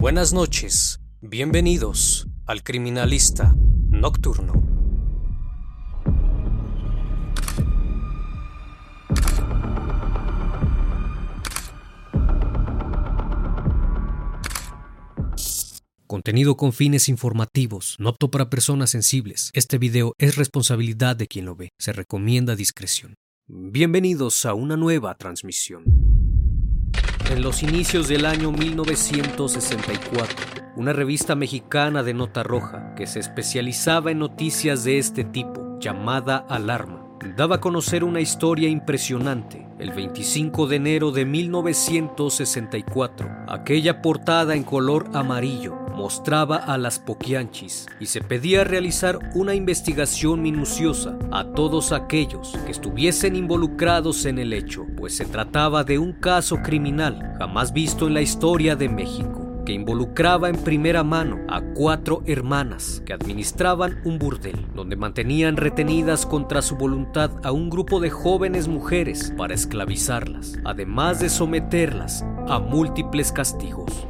Buenas noches, bienvenidos al Criminalista Nocturno. Contenido con fines informativos, no apto para personas sensibles. Este video es responsabilidad de quien lo ve. Se recomienda discreción. Bienvenidos a una nueva transmisión. En los inicios del año 1964, una revista mexicana de nota roja que se especializaba en noticias de este tipo, llamada Alarma, daba a conocer una historia impresionante. El 25 de enero de 1964, aquella portada en color amarillo mostraba a las Poquianchis y se pedía realizar una investigación minuciosa a todos aquellos que estuviesen involucrados en el hecho, pues se trataba de un caso criminal jamás visto en la historia de México que involucraba en primera mano a cuatro hermanas que administraban un burdel, donde mantenían retenidas contra su voluntad a un grupo de jóvenes mujeres para esclavizarlas, además de someterlas a múltiples castigos.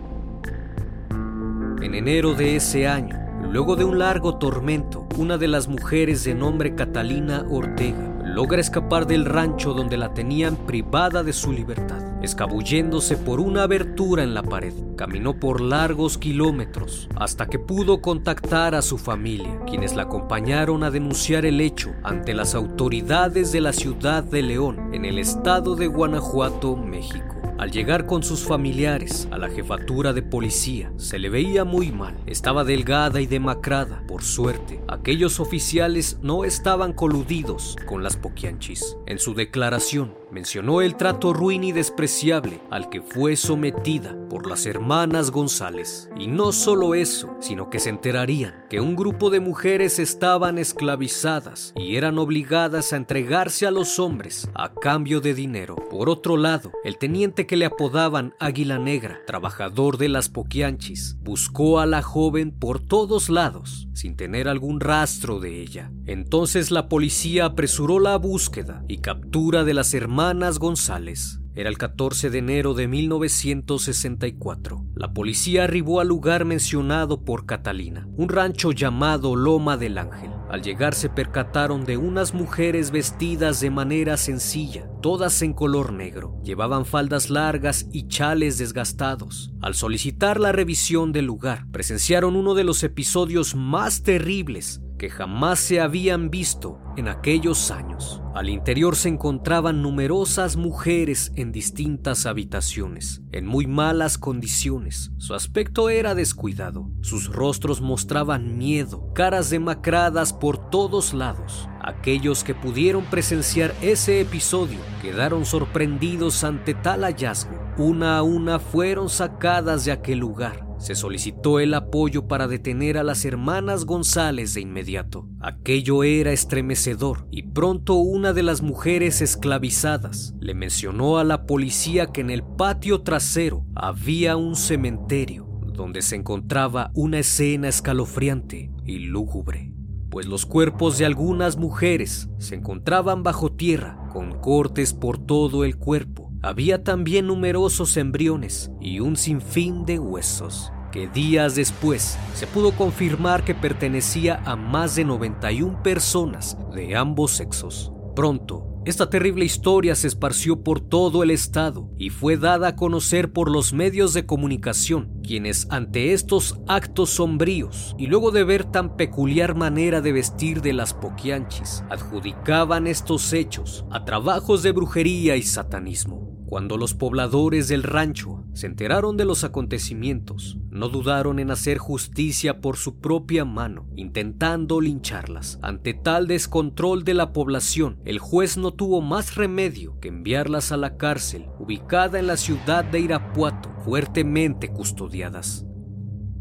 En enero de ese año, luego de un largo tormento, una de las mujeres de nombre Catalina Ortega logra escapar del rancho donde la tenían privada de su libertad. Escabulléndose por una abertura en la pared, caminó por largos kilómetros hasta que pudo contactar a su familia, quienes la acompañaron a denunciar el hecho ante las autoridades de la ciudad de León, en el estado de Guanajuato, México. Al llegar con sus familiares a la jefatura de policía, se le veía muy mal. Estaba delgada y demacrada. Por suerte, aquellos oficiales no estaban coludidos con las poquianchis. En su declaración, mencionó el trato ruin y despreciable al que fue sometida por las hermanas González. Y no solo eso, sino que se enterarían que un grupo de mujeres estaban esclavizadas y eran obligadas a entregarse a los hombres a cambio de dinero. Por otro lado, el teniente que le apodaban Águila Negra, trabajador de las Poquianchis, buscó a la joven por todos lados sin tener algún rastro de ella. Entonces la policía apresuró la búsqueda y captura de las hermanas González. Era el 14 de enero de 1964. La policía arribó al lugar mencionado por Catalina, un rancho llamado Loma del Ángel. Al llegar se percataron de unas mujeres vestidas de manera sencilla, todas en color negro. Llevaban faldas largas y chales desgastados. Al solicitar la revisión del lugar, presenciaron uno de los episodios más terribles que jamás se habían visto en aquellos años. Al interior se encontraban numerosas mujeres en distintas habitaciones, en muy malas condiciones. Su aspecto era descuidado, sus rostros mostraban miedo, caras demacradas por todos lados. Aquellos que pudieron presenciar ese episodio quedaron sorprendidos ante tal hallazgo. Una a una fueron sacadas de aquel lugar se solicitó el apoyo para detener a las hermanas González de inmediato. Aquello era estremecedor y pronto una de las mujeres esclavizadas le mencionó a la policía que en el patio trasero había un cementerio donde se encontraba una escena escalofriante y lúgubre, pues los cuerpos de algunas mujeres se encontraban bajo tierra con cortes por todo el cuerpo. Había también numerosos embriones y un sinfín de huesos que días después se pudo confirmar que pertenecía a más de 91 personas de ambos sexos. Pronto, esta terrible historia se esparció por todo el estado y fue dada a conocer por los medios de comunicación, quienes ante estos actos sombríos y luego de ver tan peculiar manera de vestir de las poquianchis, adjudicaban estos hechos a trabajos de brujería y satanismo. Cuando los pobladores del rancho se enteraron de los acontecimientos, no dudaron en hacer justicia por su propia mano, intentando lincharlas. Ante tal descontrol de la población, el juez no tuvo más remedio que enviarlas a la cárcel, ubicada en la ciudad de Irapuato, fuertemente custodiadas.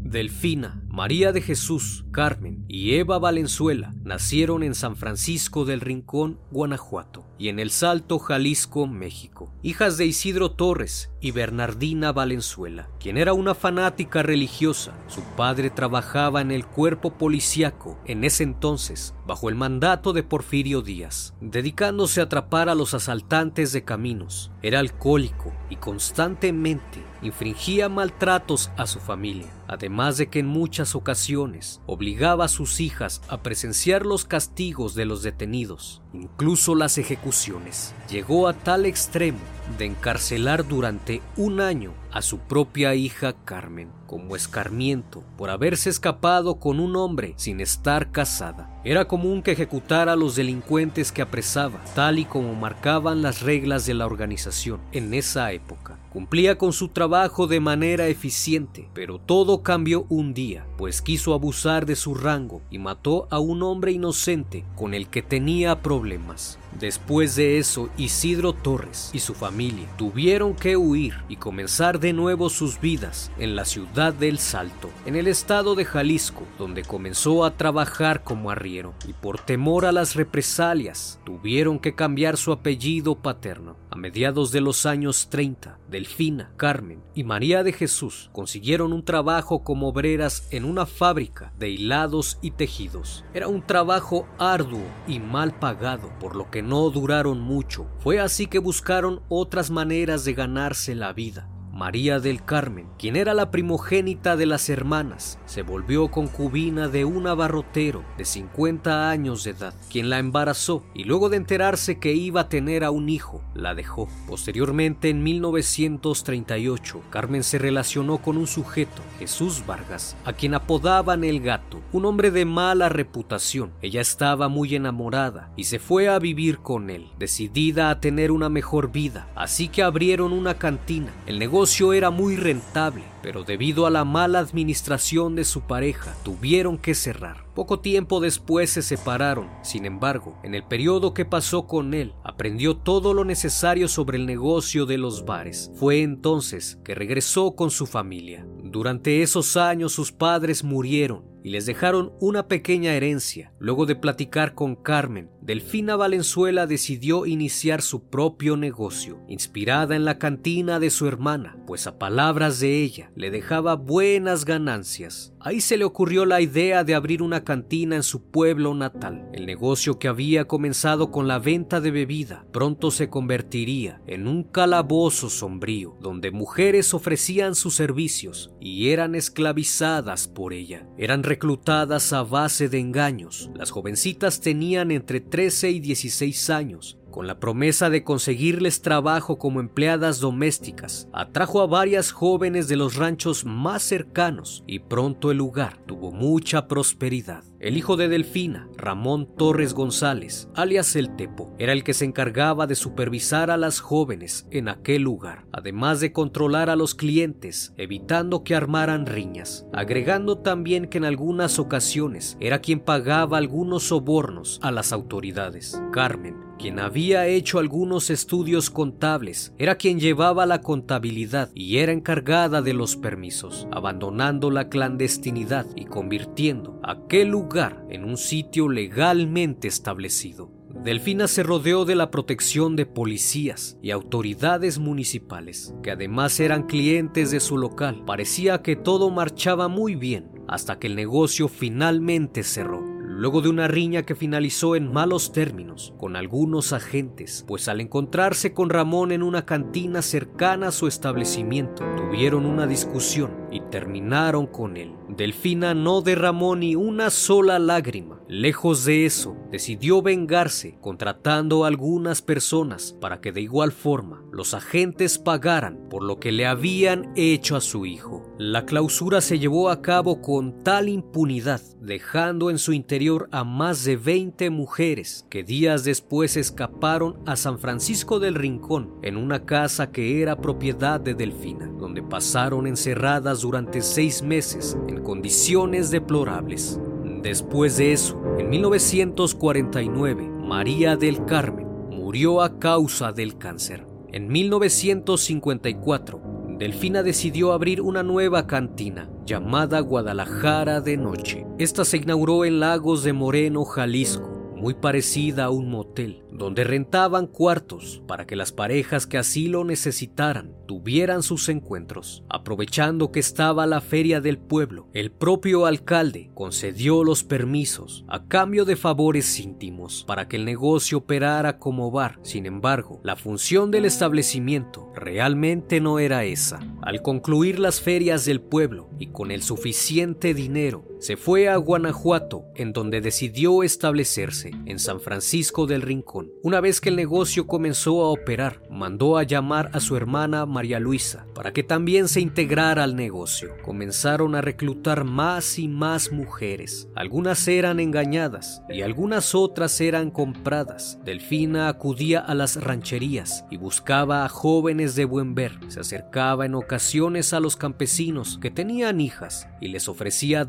Delfina, María de Jesús, Carmen y Eva Valenzuela nacieron en San Francisco del Rincón, Guanajuato, y en El Salto, Jalisco, México, hijas de Isidro Torres y Bernardina Valenzuela, quien era una fanática religiosa. Su padre trabajaba en el cuerpo policíaco en ese entonces, bajo el mandato de Porfirio Díaz, dedicándose a atrapar a los asaltantes de caminos. Era alcohólico y constantemente infringía maltratos a su familia, además de que en muchas ocasiones obligaba a sus hijas a presenciar los castigos de los detenidos, incluso las ejecuciones. Llegó a tal extremo de encarcelar durante un año a su propia hija Carmen como escarmiento por haberse escapado con un hombre sin estar casada. Era común que ejecutara a los delincuentes que apresaba, tal y como marcaban las reglas de la organización en esa época. Cumplía con su trabajo de manera eficiente, pero todo cambió un día, pues quiso abusar de su rango y mató a un hombre inocente con el que tenía problemas. Después de eso, Isidro Torres y su familia tuvieron que huir y comenzar de nuevo sus vidas en la ciudad del Salto, en el estado de Jalisco, donde comenzó a trabajar como arriero y por temor a las represalias tuvieron que cambiar su apellido paterno. A mediados de los años 30, Delfina, Carmen y María de Jesús consiguieron un trabajo como obreras en una fábrica de hilados y tejidos. Era un trabajo arduo y mal pagado, por lo que no duraron mucho. Fue así que buscaron otras maneras de ganarse la vida. María del Carmen, quien era la primogénita de las hermanas, se volvió concubina de un abarrotero de 50 años de edad, quien la embarazó y luego de enterarse que iba a tener a un hijo, la dejó. Posteriormente, en 1938, Carmen se relacionó con un sujeto, Jesús Vargas, a quien apodaban el gato, un hombre de mala reputación. Ella estaba muy enamorada y se fue a vivir con él, decidida a tener una mejor vida, así que abrieron una cantina. El negocio era muy rentable, pero debido a la mala administración de su pareja, tuvieron que cerrar. Poco tiempo después se separaron. Sin embargo, en el periodo que pasó con él, aprendió todo lo necesario sobre el negocio de los bares. Fue entonces que regresó con su familia. Durante esos años sus padres murieron y les dejaron una pequeña herencia. Luego de platicar con Carmen, Delfina Valenzuela decidió iniciar su propio negocio, inspirada en la cantina de su hermana, pues a palabras de ella le dejaba buenas ganancias. Ahí se le ocurrió la idea de abrir una cantina en su pueblo natal. El negocio que había comenzado con la venta de bebida pronto se convertiría en un calabozo sombrío, donde mujeres ofrecían sus servicios y eran esclavizadas por ella. Eran reclutadas a base de engaños. Las jovencitas tenían entre 13 y 16 años con la promesa de conseguirles trabajo como empleadas domésticas, atrajo a varias jóvenes de los ranchos más cercanos y pronto el lugar tuvo mucha prosperidad. El hijo de Delfina, Ramón Torres González, alias El Tepo, era el que se encargaba de supervisar a las jóvenes en aquel lugar, además de controlar a los clientes, evitando que armaran riñas, agregando también que en algunas ocasiones era quien pagaba algunos sobornos a las autoridades. Carmen quien había hecho algunos estudios contables, era quien llevaba la contabilidad y era encargada de los permisos, abandonando la clandestinidad y convirtiendo aquel lugar en un sitio legalmente establecido. Delfina se rodeó de la protección de policías y autoridades municipales, que además eran clientes de su local. Parecía que todo marchaba muy bien hasta que el negocio finalmente cerró luego de una riña que finalizó en malos términos con algunos agentes, pues al encontrarse con Ramón en una cantina cercana a su establecimiento, tuvieron una discusión y terminaron con él. Delfina no derramó ni una sola lágrima. Lejos de eso, decidió vengarse contratando a algunas personas para que de igual forma los agentes pagaran por lo que le habían hecho a su hijo. La clausura se llevó a cabo con tal impunidad, dejando en su interior a más de 20 mujeres que días después escaparon a San Francisco del Rincón en una casa que era propiedad de Delfina, donde pasaron encerradas durante seis meses condiciones deplorables. Después de eso, en 1949, María del Carmen murió a causa del cáncer. En 1954, Delfina decidió abrir una nueva cantina llamada Guadalajara de Noche. Esta se inauguró en Lagos de Moreno, Jalisco muy parecida a un motel, donde rentaban cuartos para que las parejas que así lo necesitaran tuvieran sus encuentros. Aprovechando que estaba la feria del pueblo, el propio alcalde concedió los permisos a cambio de favores íntimos para que el negocio operara como bar. Sin embargo, la función del establecimiento realmente no era esa. Al concluir las ferias del pueblo y con el suficiente dinero, se fue a Guanajuato, en donde decidió establecerse, en San Francisco del Rincón. Una vez que el negocio comenzó a operar, mandó a llamar a su hermana María Luisa para que también se integrara al negocio. Comenzaron a reclutar más y más mujeres. Algunas eran engañadas y algunas otras eran compradas. Delfina acudía a las rancherías y buscaba a jóvenes de buen ver. Se acercaba en ocasiones a los campesinos que tenían hijas y les ofrecía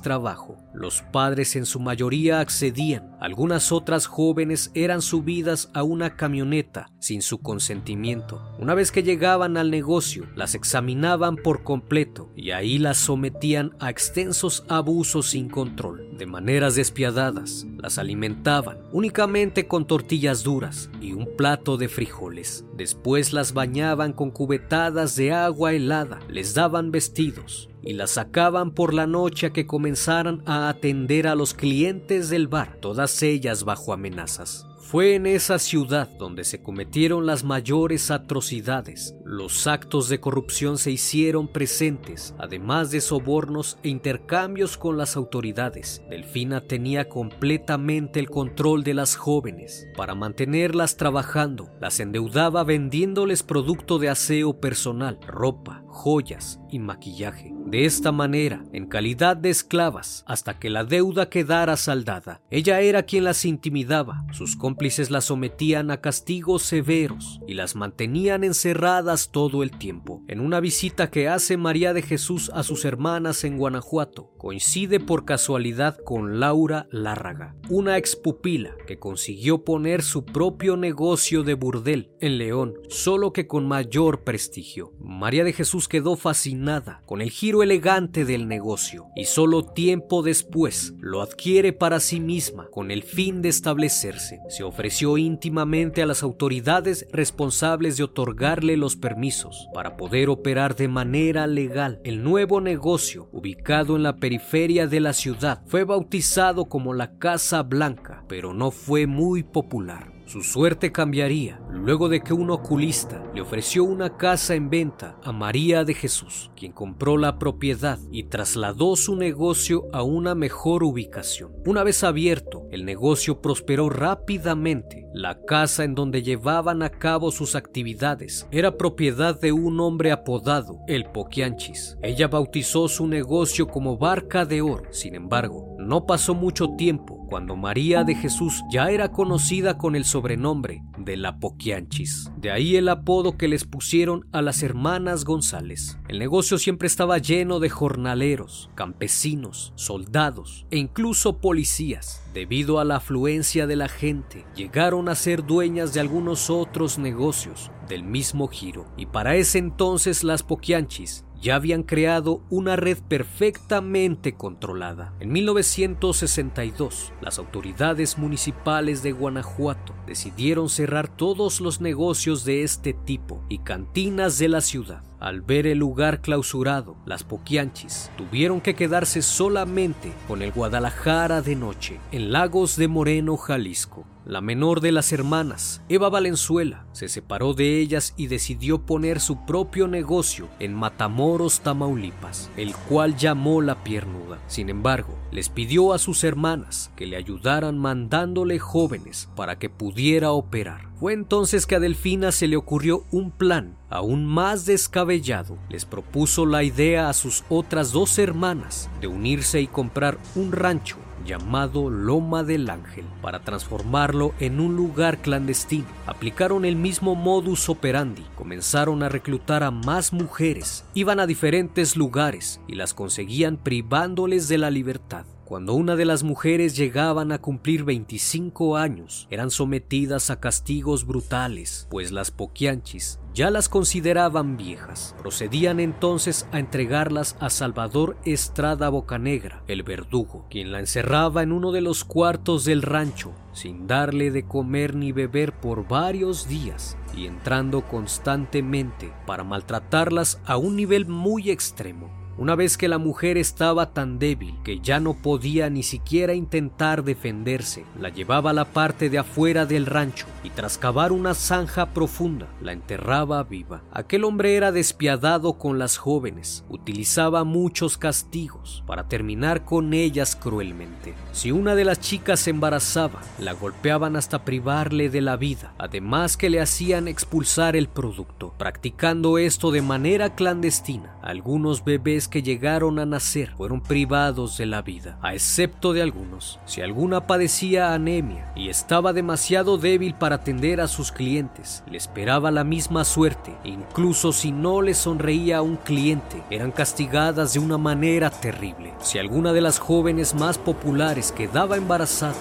trabajo. Los padres en su mayoría accedían. Algunas otras jóvenes eran subidas a una camioneta sin su consentimiento. Una vez que llegaban al negocio, las examinaban por completo y ahí las sometían a extensos abusos sin control. De maneras despiadadas, las alimentaban únicamente con tortillas duras y un plato de frijoles. Después las bañaban con cubetadas de agua helada, les daban vestidos, y las sacaban por la noche a que comenzaran a atender a los clientes del bar, todas ellas bajo amenazas. Fue en esa ciudad donde se cometieron las mayores atrocidades. Los actos de corrupción se hicieron presentes, además de sobornos e intercambios con las autoridades. Delfina tenía completamente el control de las jóvenes. Para mantenerlas trabajando, las endeudaba vendiéndoles producto de aseo personal, ropa, joyas y maquillaje. De esta manera, en calidad de esclavas, hasta que la deuda quedara saldada, ella era quien las intimidaba, sus cómplices las sometían a castigos severos y las mantenían encerradas todo el tiempo. En una visita que hace María de Jesús a sus hermanas en Guanajuato, coincide por casualidad con Laura Lárraga, una expupila que consiguió poner su propio negocio de burdel en León, solo que con mayor prestigio. María de Jesús quedó fascinada con el giro elegante del negocio y solo tiempo después lo adquiere para sí misma con el fin de establecerse. Se ofreció íntimamente a las autoridades responsables de otorgarle los permisos para poder operar de manera legal. El nuevo negocio, ubicado en la periferia de la ciudad, fue bautizado como la Casa Blanca, pero no fue muy popular. Su suerte cambiaría luego de que un oculista le ofreció una casa en venta a María de Jesús, quien compró la propiedad y trasladó su negocio a una mejor ubicación. Una vez abierto, el negocio prosperó rápidamente. La casa en donde llevaban a cabo sus actividades era propiedad de un hombre apodado El Poquianchis. Ella bautizó su negocio como Barca de Oro. Sin embargo, no pasó mucho tiempo cuando María de Jesús ya era conocida con el sobrenombre de la Poquianchis. De ahí el apodo que les pusieron a las hermanas González. El negocio siempre estaba lleno de jornaleros, campesinos, soldados e incluso policías. Debido a la afluencia de la gente, llegaron a ser dueñas de algunos otros negocios del mismo giro. Y para ese entonces las Poquianchis ya habían creado una red perfectamente controlada. En 1962, las autoridades municipales de Guanajuato decidieron cerrar todos los negocios de este tipo y cantinas de la ciudad. Al ver el lugar clausurado, las Poquianchis tuvieron que quedarse solamente con el Guadalajara de noche, en Lagos de Moreno, Jalisco. La menor de las hermanas, Eva Valenzuela, se separó de ellas y decidió poner su propio negocio en Matamoros, Tamaulipas, el cual llamó La Piernuda. Sin embargo, les pidió a sus hermanas que le ayudaran mandándole jóvenes para que pudiera operar. Fue entonces que a Delfina se le ocurrió un plan aún más descabellado. Les propuso la idea a sus otras dos hermanas de unirse y comprar un rancho llamado Loma del Ángel para transformarlo en un lugar clandestino. Aplicaron el mismo modus operandi, comenzaron a reclutar a más mujeres, iban a diferentes lugares y las conseguían privándoles de la libertad. Cuando una de las mujeres llegaban a cumplir 25 años, eran sometidas a castigos brutales, pues las poquianchis ya las consideraban viejas. Procedían entonces a entregarlas a Salvador Estrada Bocanegra, el verdugo, quien la encerraba en uno de los cuartos del rancho, sin darle de comer ni beber por varios días y entrando constantemente para maltratarlas a un nivel muy extremo. Una vez que la mujer estaba tan débil que ya no podía ni siquiera intentar defenderse, la llevaba a la parte de afuera del rancho y tras cavar una zanja profunda la enterraba viva. Aquel hombre era despiadado con las jóvenes, utilizaba muchos castigos para terminar con ellas cruelmente. Si una de las chicas se embarazaba, la golpeaban hasta privarle de la vida, además que le hacían expulsar el producto, practicando esto de manera clandestina. Algunos bebés que llegaron a nacer fueron privados de la vida, a excepto de algunos. Si alguna padecía anemia y estaba demasiado débil para atender a sus clientes, le esperaba la misma suerte, incluso si no le sonreía a un cliente, eran castigadas de una manera terrible. Si alguna de las jóvenes más populares quedaba embarazada,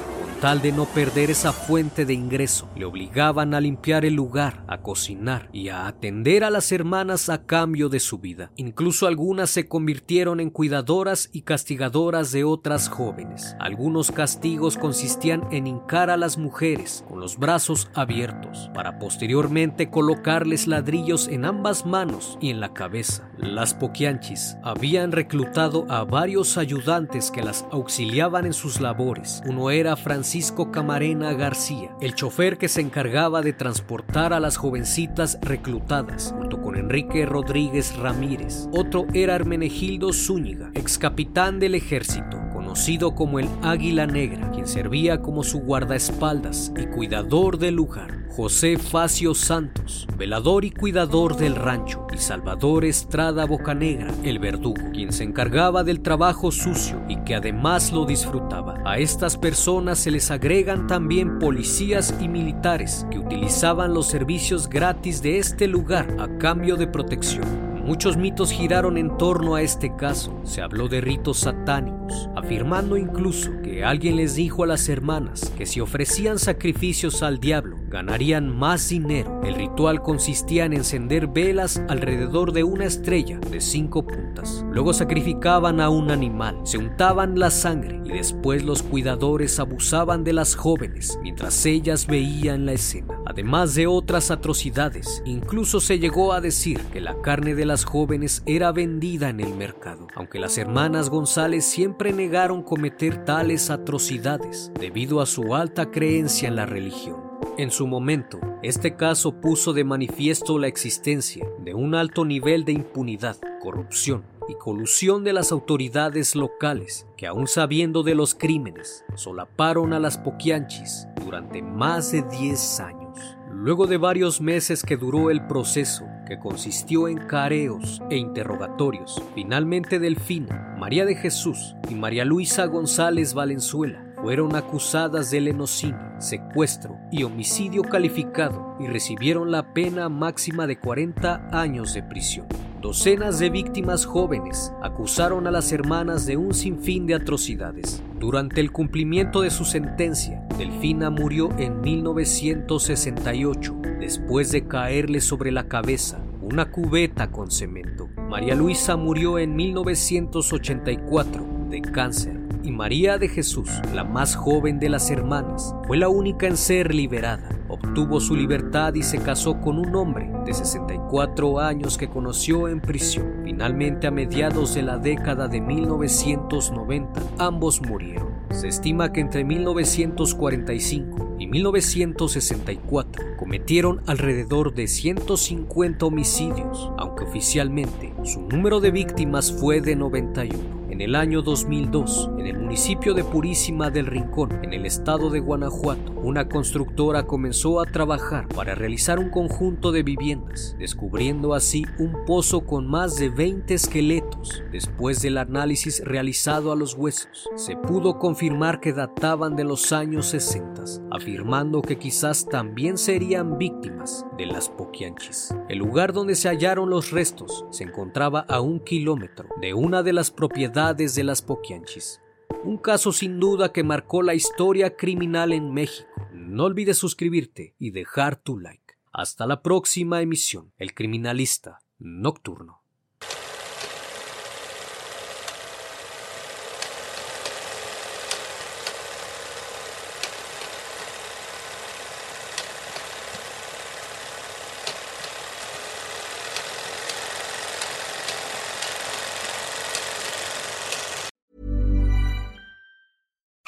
tal de no perder esa fuente de ingreso, le obligaban a limpiar el lugar, a cocinar y a atender a las hermanas a cambio de su vida. Incluso algunas se convirtieron en cuidadoras y castigadoras de otras jóvenes. Algunos castigos consistían en hincar a las mujeres con los brazos abiertos, para posteriormente colocarles ladrillos en ambas manos y en la cabeza. Las poquianchis habían reclutado a varios ayudantes que las auxiliaban en sus labores. Uno era Francisco Camarena García, el chofer que se encargaba de transportar a las jovencitas reclutadas, junto con Enrique Rodríguez Ramírez. Otro era Hermenegildo Zúñiga, ex capitán del ejército, conocido como el Águila Negra, quien servía como su guardaespaldas y cuidador del lugar. José Facio Santos, velador y cuidador del rancho, y Salvador Estrada Bocanegra, el verdugo, quien se encargaba del trabajo sucio y que además lo disfrutaba. A estas personas se les agregan también policías y militares que utilizaban los servicios gratis de este lugar a cambio de protección. Muchos mitos giraron en torno a este caso. Se habló de ritos satánicos, afirmando incluso que alguien les dijo a las hermanas que si ofrecían sacrificios al diablo, ganarían más dinero. El ritual consistía en encender velas alrededor de una estrella de cinco puntas. Luego sacrificaban a un animal, se untaban la sangre y después los cuidadores abusaban de las jóvenes mientras ellas veían la escena. Además de otras atrocidades, incluso se llegó a decir que la carne de la jóvenes era vendida en el mercado, aunque las hermanas González siempre negaron cometer tales atrocidades debido a su alta creencia en la religión. En su momento, este caso puso de manifiesto la existencia de un alto nivel de impunidad, corrupción y colusión de las autoridades locales que aún sabiendo de los crímenes solaparon a las poquianchis durante más de 10 años. Luego de varios meses que duró el proceso, que consistió en careos e interrogatorios, finalmente Delfina, María de Jesús y María Luisa González Valenzuela fueron acusadas de lenocinio, secuestro y homicidio calificado y recibieron la pena máxima de 40 años de prisión. Docenas de víctimas jóvenes acusaron a las hermanas de un sinfín de atrocidades. Durante el cumplimiento de su sentencia, Delfina murió en 1968 después de caerle sobre la cabeza una cubeta con cemento. María Luisa murió en 1984 de cáncer y María de Jesús, la más joven de las hermanas, fue la única en ser liberada. Obtuvo su libertad y se casó con un hombre de 64 años que conoció en prisión. Finalmente, a mediados de la década de 1990, ambos murieron. Se estima que entre 1945 y 1964 cometieron alrededor de 150 homicidios, aunque oficialmente su número de víctimas fue de 91. En el año 2002, en el municipio de Purísima del Rincón, en el estado de Guanajuato, una constructora comenzó a trabajar para realizar un conjunto de viviendas, descubriendo así un pozo con más de 20 esqueletos. Después del análisis realizado a los huesos, se pudo confirmar que databan de los años 60, afirmando que quizás también serían víctimas de las Poquianchis. El lugar donde se hallaron los restos se encontraba a un kilómetro de una de las propiedades de las Poquianchis. Un caso sin duda que marcó la historia criminal en México. No olvides suscribirte y dejar tu like. Hasta la próxima emisión, El Criminalista Nocturno.